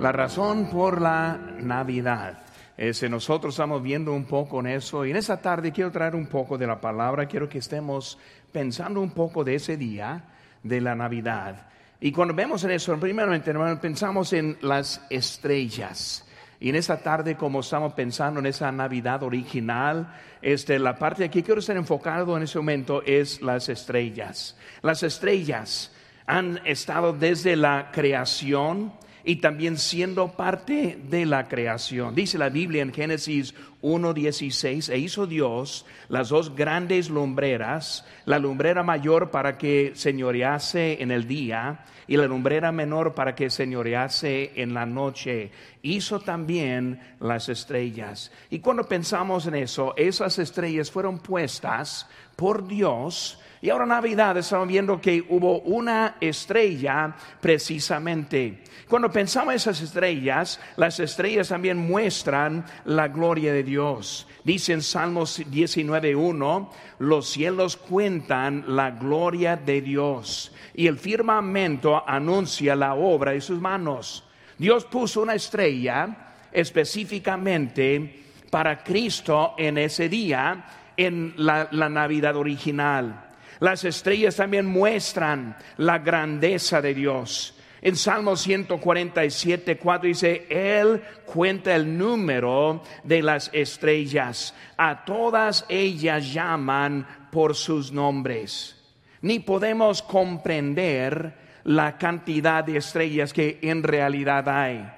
La razón por la Navidad. Ese, nosotros estamos viendo un poco en eso y en esta tarde quiero traer un poco de la palabra, quiero que estemos pensando un poco de ese día de la Navidad. Y cuando vemos en eso, primeramente pensamos en las estrellas. Y en esta tarde, como estamos pensando en esa Navidad original, este, la parte que quiero estar enfocado en ese momento es las estrellas. Las estrellas han estado desde la creación, y también siendo parte de la creación. Dice la Biblia en Génesis 1.16, e hizo Dios las dos grandes lumbreras, la lumbrera mayor para que señorease en el día y la lumbrera menor para que señorease en la noche. Hizo también las estrellas. Y cuando pensamos en eso, esas estrellas fueron puestas por Dios y ahora Navidad estamos viendo que hubo una estrella precisamente. Cuando pensamos en esas estrellas, las estrellas también muestran la gloria de Dios. Dice en Salmos 19.1, los cielos cuentan la gloria de Dios y el firmamento anuncia la obra de sus manos. Dios puso una estrella específicamente para Cristo en ese día, en la, la Navidad original. Las estrellas también muestran la grandeza de Dios. En Salmo 147, 4 dice, Él cuenta el número de las estrellas. A todas ellas llaman por sus nombres. Ni podemos comprender la cantidad de estrellas que en realidad hay.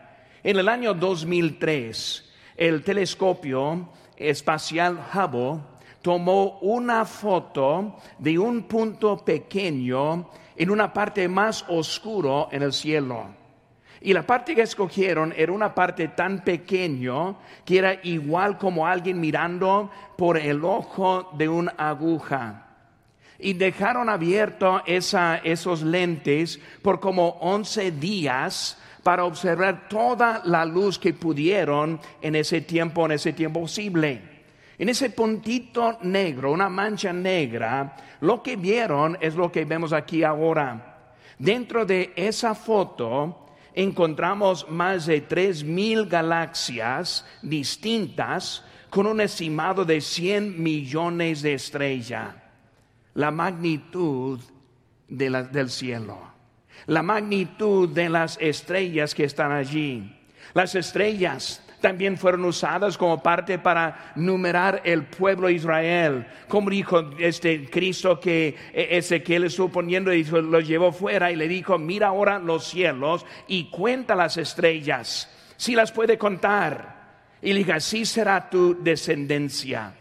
En el año 2003, el telescopio espacial Hubble tomó una foto de un punto pequeño en una parte más oscuro en el cielo. Y la parte que escogieron era una parte tan pequeño que era igual como alguien mirando por el ojo de una aguja. Y dejaron abierto esos lentes por como 11 días para observar toda la luz que pudieron en ese tiempo, en ese tiempo posible. En ese puntito negro, una mancha negra, lo que vieron es lo que vemos aquí ahora. Dentro de esa foto encontramos más de tres mil galaxias distintas con un estimado de 100 millones de estrellas. La magnitud del cielo, la magnitud de las estrellas que están allí. Las estrellas también fueron usadas como parte para numerar el pueblo de Israel. Como dijo este Cristo que Ezequiel estuvo poniendo y lo llevó fuera y le dijo, mira ahora los cielos y cuenta las estrellas, si las puede contar. Y le dijo, así será tu descendencia.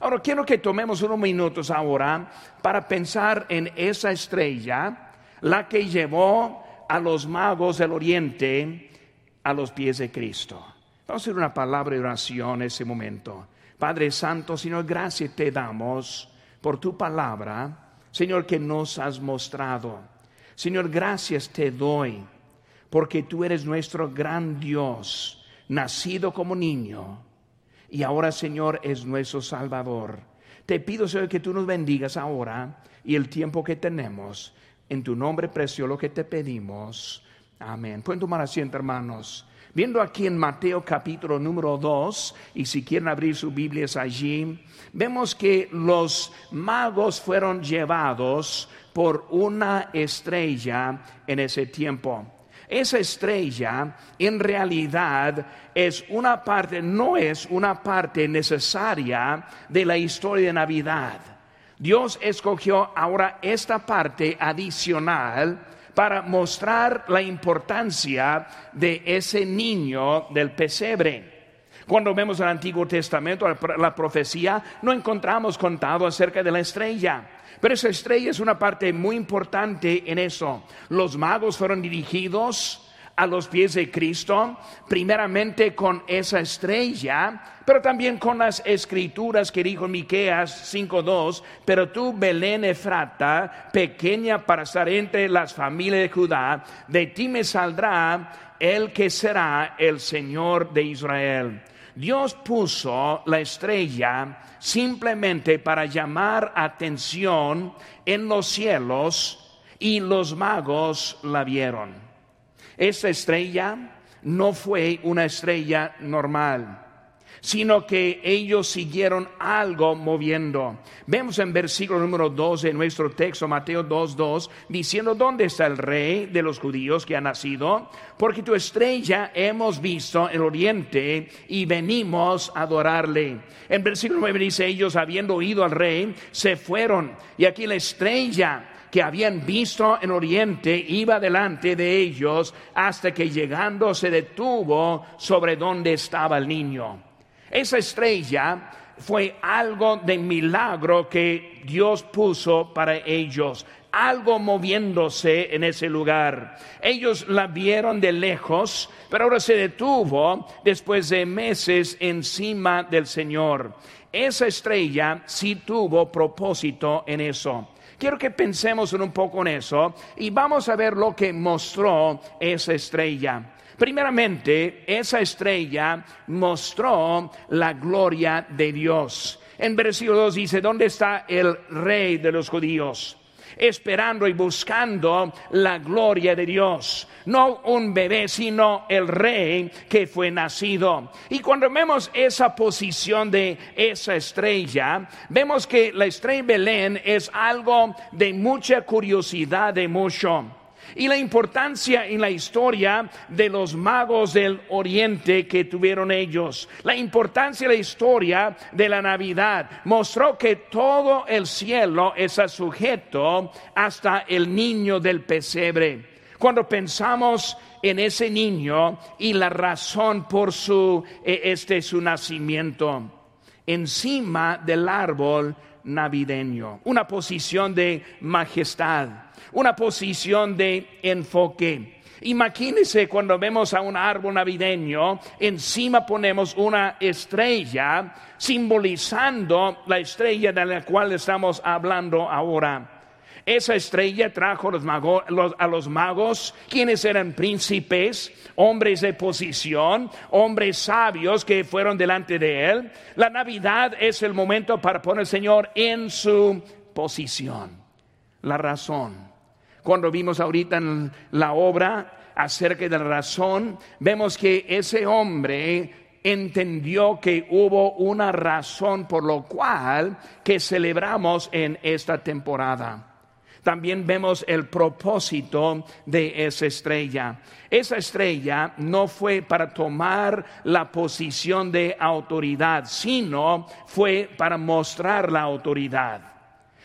Ahora quiero que tomemos unos minutos ahora para pensar en esa estrella, la que llevó a los magos del oriente a los pies de Cristo. Vamos a hacer una palabra de oración en ese momento. Padre Santo, Señor, gracias te damos por tu palabra, Señor, que nos has mostrado. Señor, gracias te doy porque tú eres nuestro gran Dios, nacido como niño, y ahora, Señor, es nuestro Salvador. Te pido, Señor, que tú nos bendigas ahora y el tiempo que tenemos. En tu nombre precioso lo que te pedimos. Amén. Pueden tomar asiento, hermanos. Viendo aquí en Mateo capítulo número 2, y si quieren abrir sus Biblias allí, vemos que los magos fueron llevados por una estrella en ese tiempo. Esa estrella en realidad es una parte, no es una parte necesaria de la historia de Navidad. Dios escogió ahora esta parte adicional para mostrar la importancia de ese niño del pesebre. Cuando vemos el Antiguo Testamento, la profecía, no encontramos contado acerca de la estrella. Pero esa estrella es una parte muy importante en eso. Los magos fueron dirigidos a los pies de Cristo, primeramente con esa estrella, pero también con las escrituras que dijo Miqueas 5:2, pero tú Belén Efrata, pequeña para estar entre las familias de Judá, de ti me saldrá el que será el Señor de Israel. Dios puso la estrella simplemente para llamar atención en los cielos y los magos la vieron. Esa estrella no fue una estrella normal sino que ellos siguieron algo moviendo. Vemos en versículo número 2 de nuestro texto, Mateo 2.2, diciendo, ¿dónde está el rey de los judíos que ha nacido? Porque tu estrella hemos visto en el oriente y venimos a adorarle. En versículo 9 dice, ellos habiendo oído al rey, se fueron. Y aquí la estrella que habían visto en Oriente iba delante de ellos hasta que llegando se detuvo sobre donde estaba el niño. Esa estrella fue algo de milagro que Dios puso para ellos, algo moviéndose en ese lugar. Ellos la vieron de lejos, pero ahora se detuvo después de meses encima del Señor. Esa estrella sí tuvo propósito en eso. Quiero que pensemos en un poco en eso y vamos a ver lo que mostró esa estrella. Primeramente, esa estrella mostró la gloria de Dios. En versículo 2 dice, ¿dónde está el rey de los judíos? Esperando y buscando la gloria de Dios. No un bebé, sino el rey que fue nacido. Y cuando vemos esa posición de esa estrella, vemos que la estrella Belén es algo de mucha curiosidad, de mucho y la importancia en la historia de los magos del oriente que tuvieron ellos. La importancia de la historia de la Navidad mostró que todo el cielo está sujeto hasta el niño del pesebre. Cuando pensamos en ese niño y la razón por su e, este su nacimiento, encima del árbol navideño, una posición de majestad, una posición de enfoque. Imagínense cuando vemos a un árbol navideño, encima ponemos una estrella simbolizando la estrella de la cual estamos hablando ahora. Esa estrella trajo a los magos, quienes eran príncipes, hombres de posición, hombres sabios que fueron delante de él. La Navidad es el momento para poner al Señor en su posición. La razón. Cuando vimos ahorita en la obra acerca de la razón, vemos que ese hombre entendió que hubo una razón por lo cual que celebramos en esta temporada también vemos el propósito de esa estrella. Esa estrella no fue para tomar la posición de autoridad, sino fue para mostrar la autoridad.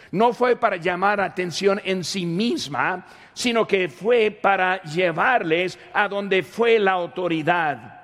No fue para llamar atención en sí misma, sino que fue para llevarles a donde fue la autoridad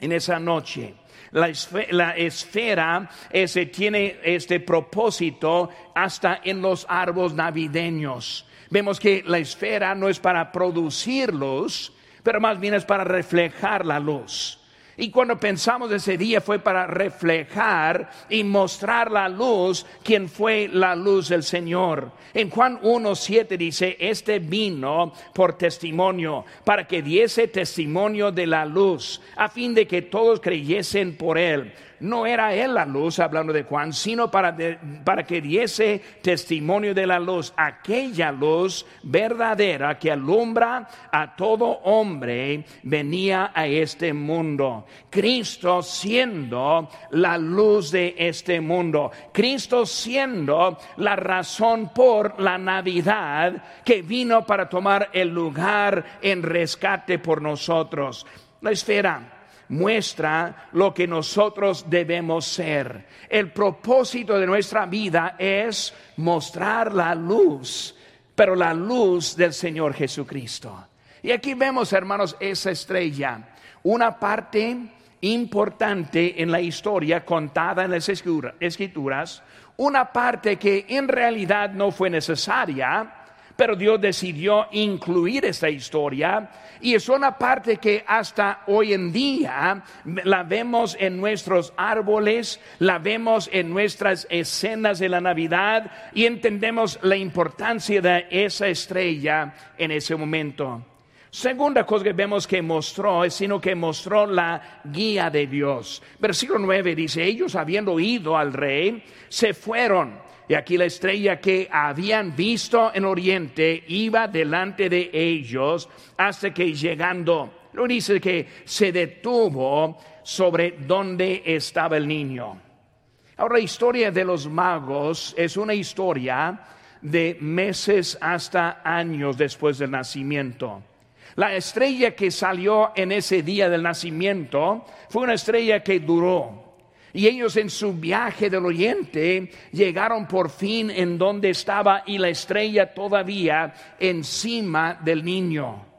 en esa noche. La esfera, ese, tiene este propósito hasta en los árboles navideños. Vemos que la esfera no es para producir luz, pero más bien es para reflejar la luz. Y cuando pensamos ese día fue para reflejar y mostrar la luz, quien fue la luz del Señor. En Juan 1.7 dice, este vino por testimonio, para que diese testimonio de la luz, a fin de que todos creyesen por él no era él la luz, hablando de Juan, sino para, para que diese testimonio de la luz, aquella luz verdadera que alumbra a todo hombre, venía a este mundo. Cristo siendo la luz de este mundo, Cristo siendo la razón por la Navidad que vino para tomar el lugar en rescate por nosotros. La esfera muestra lo que nosotros debemos ser. El propósito de nuestra vida es mostrar la luz, pero la luz del Señor Jesucristo. Y aquí vemos, hermanos, esa estrella, una parte importante en la historia contada en las escrituras, una parte que en realidad no fue necesaria, pero Dios decidió incluir esta historia y es una parte que hasta hoy en día la vemos en nuestros árboles, la vemos en nuestras escenas de la Navidad y entendemos la importancia de esa estrella en ese momento. Segunda cosa que vemos que mostró es sino que mostró la guía de Dios. Versículo 9 dice, ellos habiendo oído al rey, se fueron y aquí la estrella que habían visto en Oriente iba delante de ellos hasta que llegando Lo dice que se detuvo sobre donde estaba el niño. Ahora, la historia de los magos es una historia de meses hasta años después del nacimiento. La estrella que salió en ese día del nacimiento fue una estrella que duró. Y ellos en su viaje del oyente llegaron por fin en donde estaba y la estrella todavía encima del niño.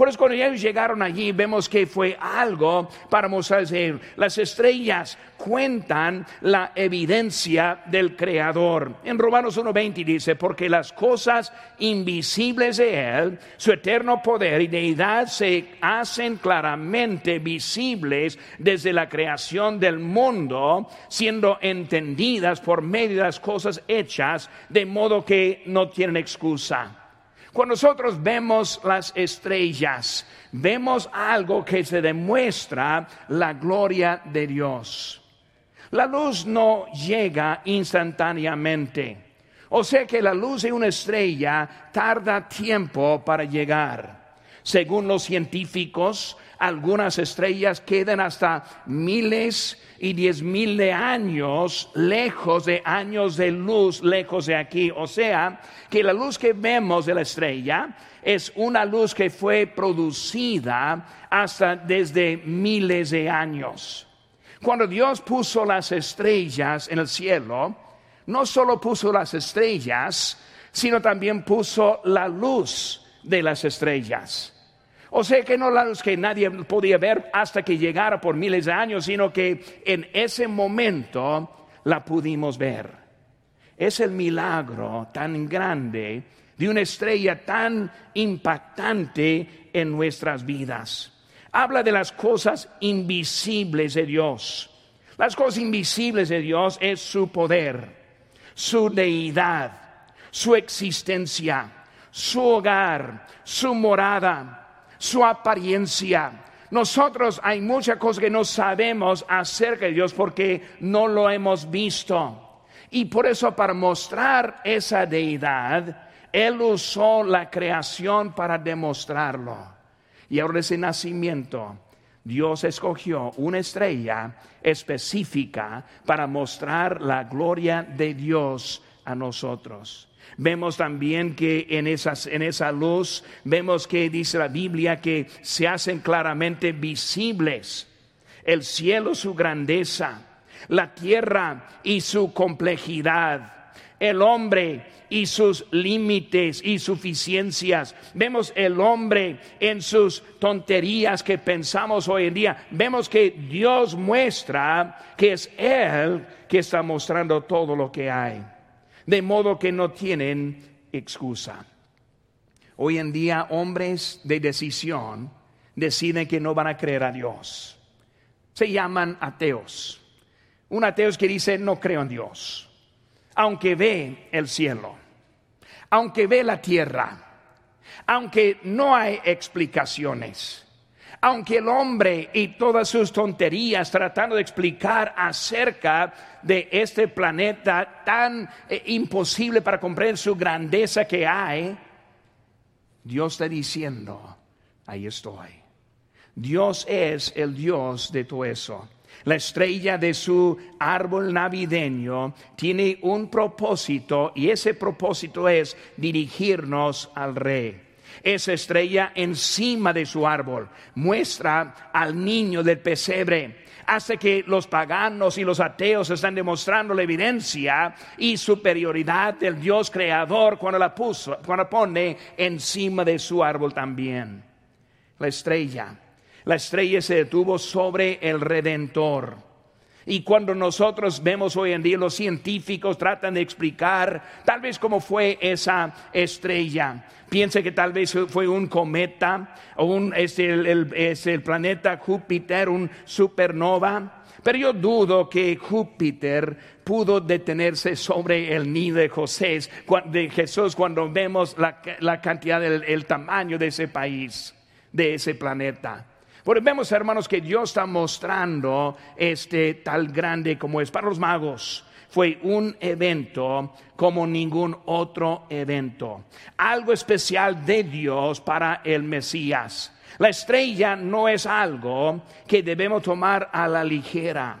Por eso cuando ellos llegaron allí vemos que fue algo para mostrarles las estrellas cuentan la evidencia del creador. En Romanos 1:20 dice, porque las cosas invisibles de él, su eterno poder y deidad se hacen claramente visibles desde la creación del mundo, siendo entendidas por medio de las cosas hechas, de modo que no tienen excusa. Cuando nosotros vemos las estrellas, vemos algo que se demuestra la gloria de Dios. La luz no llega instantáneamente. O sea que la luz de una estrella tarda tiempo para llegar. Según los científicos, algunas estrellas quedan hasta miles y diez mil de años lejos de años de luz, lejos de aquí. O sea, que la luz que vemos de la estrella es una luz que fue producida hasta desde miles de años. Cuando Dios puso las estrellas en el cielo, no solo puso las estrellas, sino también puso la luz de las estrellas. O sea que no luz que nadie podía ver hasta que llegara por miles de años, sino que en ese momento la pudimos ver. Es el milagro tan grande de una estrella tan impactante en nuestras vidas. Habla de las cosas invisibles de Dios. Las cosas invisibles de Dios es su poder, su deidad, su existencia, su hogar, su morada su apariencia. Nosotros hay muchas cosas que no sabemos acerca de Dios porque no lo hemos visto. Y por eso para mostrar esa deidad, Él usó la creación para demostrarlo. Y ahora ese nacimiento, Dios escogió una estrella específica para mostrar la gloria de Dios a nosotros. Vemos también que en, en esa luz, vemos que dice la Biblia que se hacen claramente visibles el cielo, su grandeza, la tierra y su complejidad, el hombre y sus límites y suficiencias. Vemos el hombre en sus tonterías que pensamos hoy en día. Vemos que Dios muestra que es Él que está mostrando todo lo que hay de modo que no tienen excusa. Hoy en día hombres de decisión deciden que no van a creer a Dios. Se llaman ateos. Un ateo es que dice no creo en Dios, aunque ve el cielo, aunque ve la tierra, aunque no hay explicaciones aunque el hombre y todas sus tonterías tratando de explicar acerca de este planeta tan eh, imposible para comprender su grandeza que hay, Dios está diciendo, ahí estoy. Dios es el Dios de todo eso. La estrella de su árbol navideño tiene un propósito y ese propósito es dirigirnos al rey esa estrella encima de su árbol. Muestra al niño del pesebre. Hace que los paganos y los ateos están demostrando la evidencia y superioridad del Dios creador cuando la puso, cuando pone encima de su árbol también. La estrella. La estrella se detuvo sobre el redentor y cuando nosotros vemos hoy en día, los científicos tratan de explicar tal vez cómo fue esa estrella. Piensa que tal vez fue un cometa o un, es, el, es el planeta Júpiter, un supernova. Pero yo dudo que Júpiter pudo detenerse sobre el nido de José, de Jesús cuando vemos la, la cantidad del tamaño de ese país, de ese planeta. Porque vemos, hermanos, que Dios está mostrando este tal grande como es para los magos. Fue un evento como ningún otro evento. Algo especial de Dios para el Mesías. La estrella no es algo que debemos tomar a la ligera.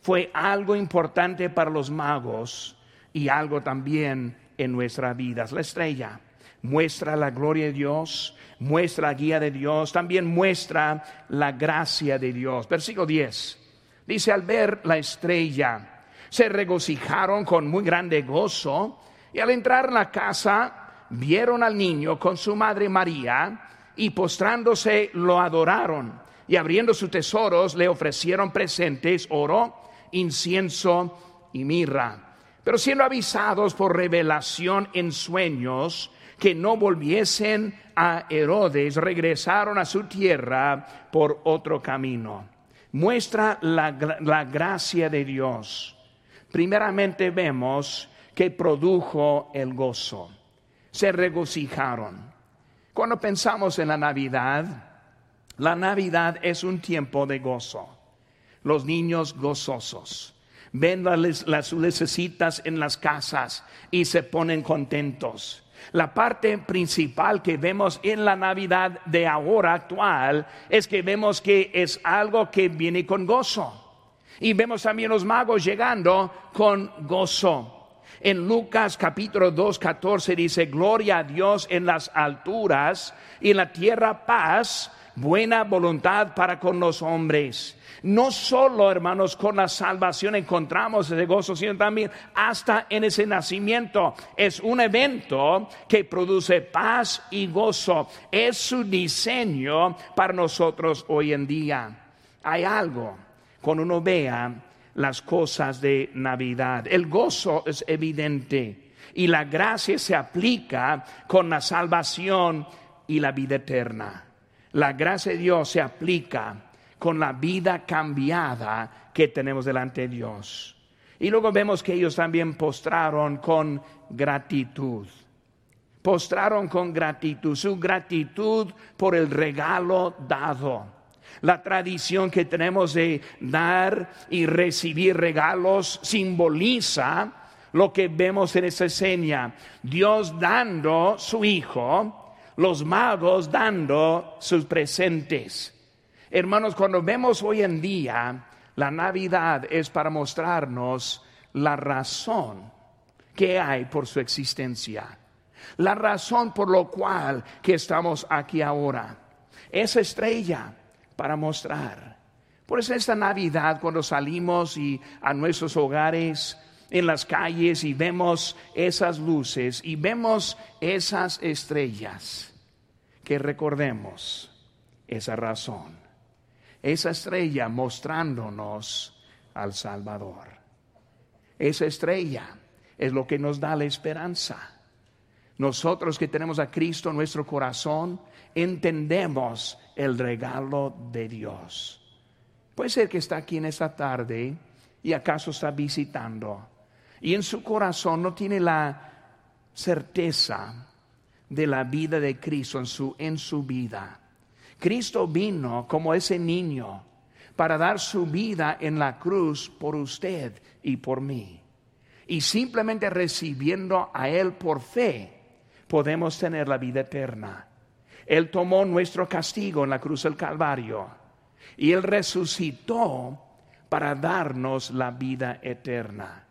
Fue algo importante para los magos y algo también en nuestras vidas. La estrella muestra la gloria de Dios, muestra la guía de Dios, también muestra la gracia de Dios. Versículo 10. Dice, al ver la estrella, se regocijaron con muy grande gozo y al entrar en la casa vieron al niño con su madre María y postrándose lo adoraron y abriendo sus tesoros le ofrecieron presentes, oro, incienso y mirra. Pero siendo avisados por revelación en sueños que no volviesen a Herodes, regresaron a su tierra por otro camino. Muestra la, la gracia de Dios. Primeramente vemos que produjo el gozo. Se regocijaron. Cuando pensamos en la Navidad, la Navidad es un tiempo de gozo. Los niños gozosos ven las, las en las casas y se ponen contentos. La parte principal que vemos en la Navidad de ahora actual es que vemos que es algo que viene con gozo. Y vemos también los magos llegando con gozo. En Lucas capítulo 2, 14 dice, gloria a Dios en las alturas y en la tierra paz, buena voluntad para con los hombres. No solo, hermanos, con la salvación encontramos ese gozo, sino también hasta en ese nacimiento. Es un evento que produce paz y gozo. Es su diseño para nosotros hoy en día. Hay algo, cuando uno vea las cosas de Navidad. El gozo es evidente y la gracia se aplica con la salvación y la vida eterna. La gracia de Dios se aplica con la vida cambiada que tenemos delante de Dios. Y luego vemos que ellos también postraron con gratitud. Postraron con gratitud, su gratitud por el regalo dado. La tradición que tenemos de dar y recibir regalos simboliza lo que vemos en esa seña. Dios dando su Hijo, los magos dando sus presentes. Hermanos, cuando vemos hoy en día la Navidad es para mostrarnos la razón que hay por su existencia. La razón por lo cual que estamos aquí ahora. Esa estrella para mostrar. Por eso esta Navidad cuando salimos y a nuestros hogares en las calles y vemos esas luces y vemos esas estrellas, que recordemos esa razón. Esa estrella mostrándonos al Salvador. Esa estrella es lo que nos da la esperanza. Nosotros que tenemos a Cristo en nuestro corazón, entendemos el regalo de Dios. Puede ser que está aquí en esta tarde y acaso está visitando y en su corazón no tiene la certeza de la vida de Cristo en su, en su vida. Cristo vino como ese niño para dar su vida en la cruz por usted y por mí. Y simplemente recibiendo a Él por fe, podemos tener la vida eterna. Él tomó nuestro castigo en la cruz del Calvario y Él resucitó para darnos la vida eterna.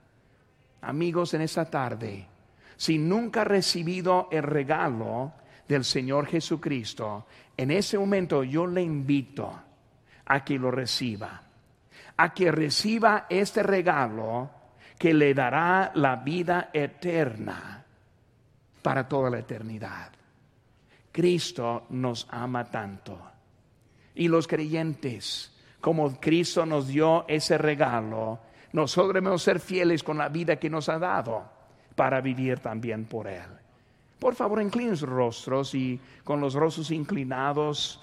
Amigos, en esta tarde, si nunca ha recibido el regalo del Señor Jesucristo, en ese momento yo le invito a que lo reciba, a que reciba este regalo que le dará la vida eterna para toda la eternidad. Cristo nos ama tanto. Y los creyentes, como Cristo nos dio ese regalo, nosotros debemos ser fieles con la vida que nos ha dado para vivir también por Él. Por favor, inclinen sus rostros y con los rostros inclinados,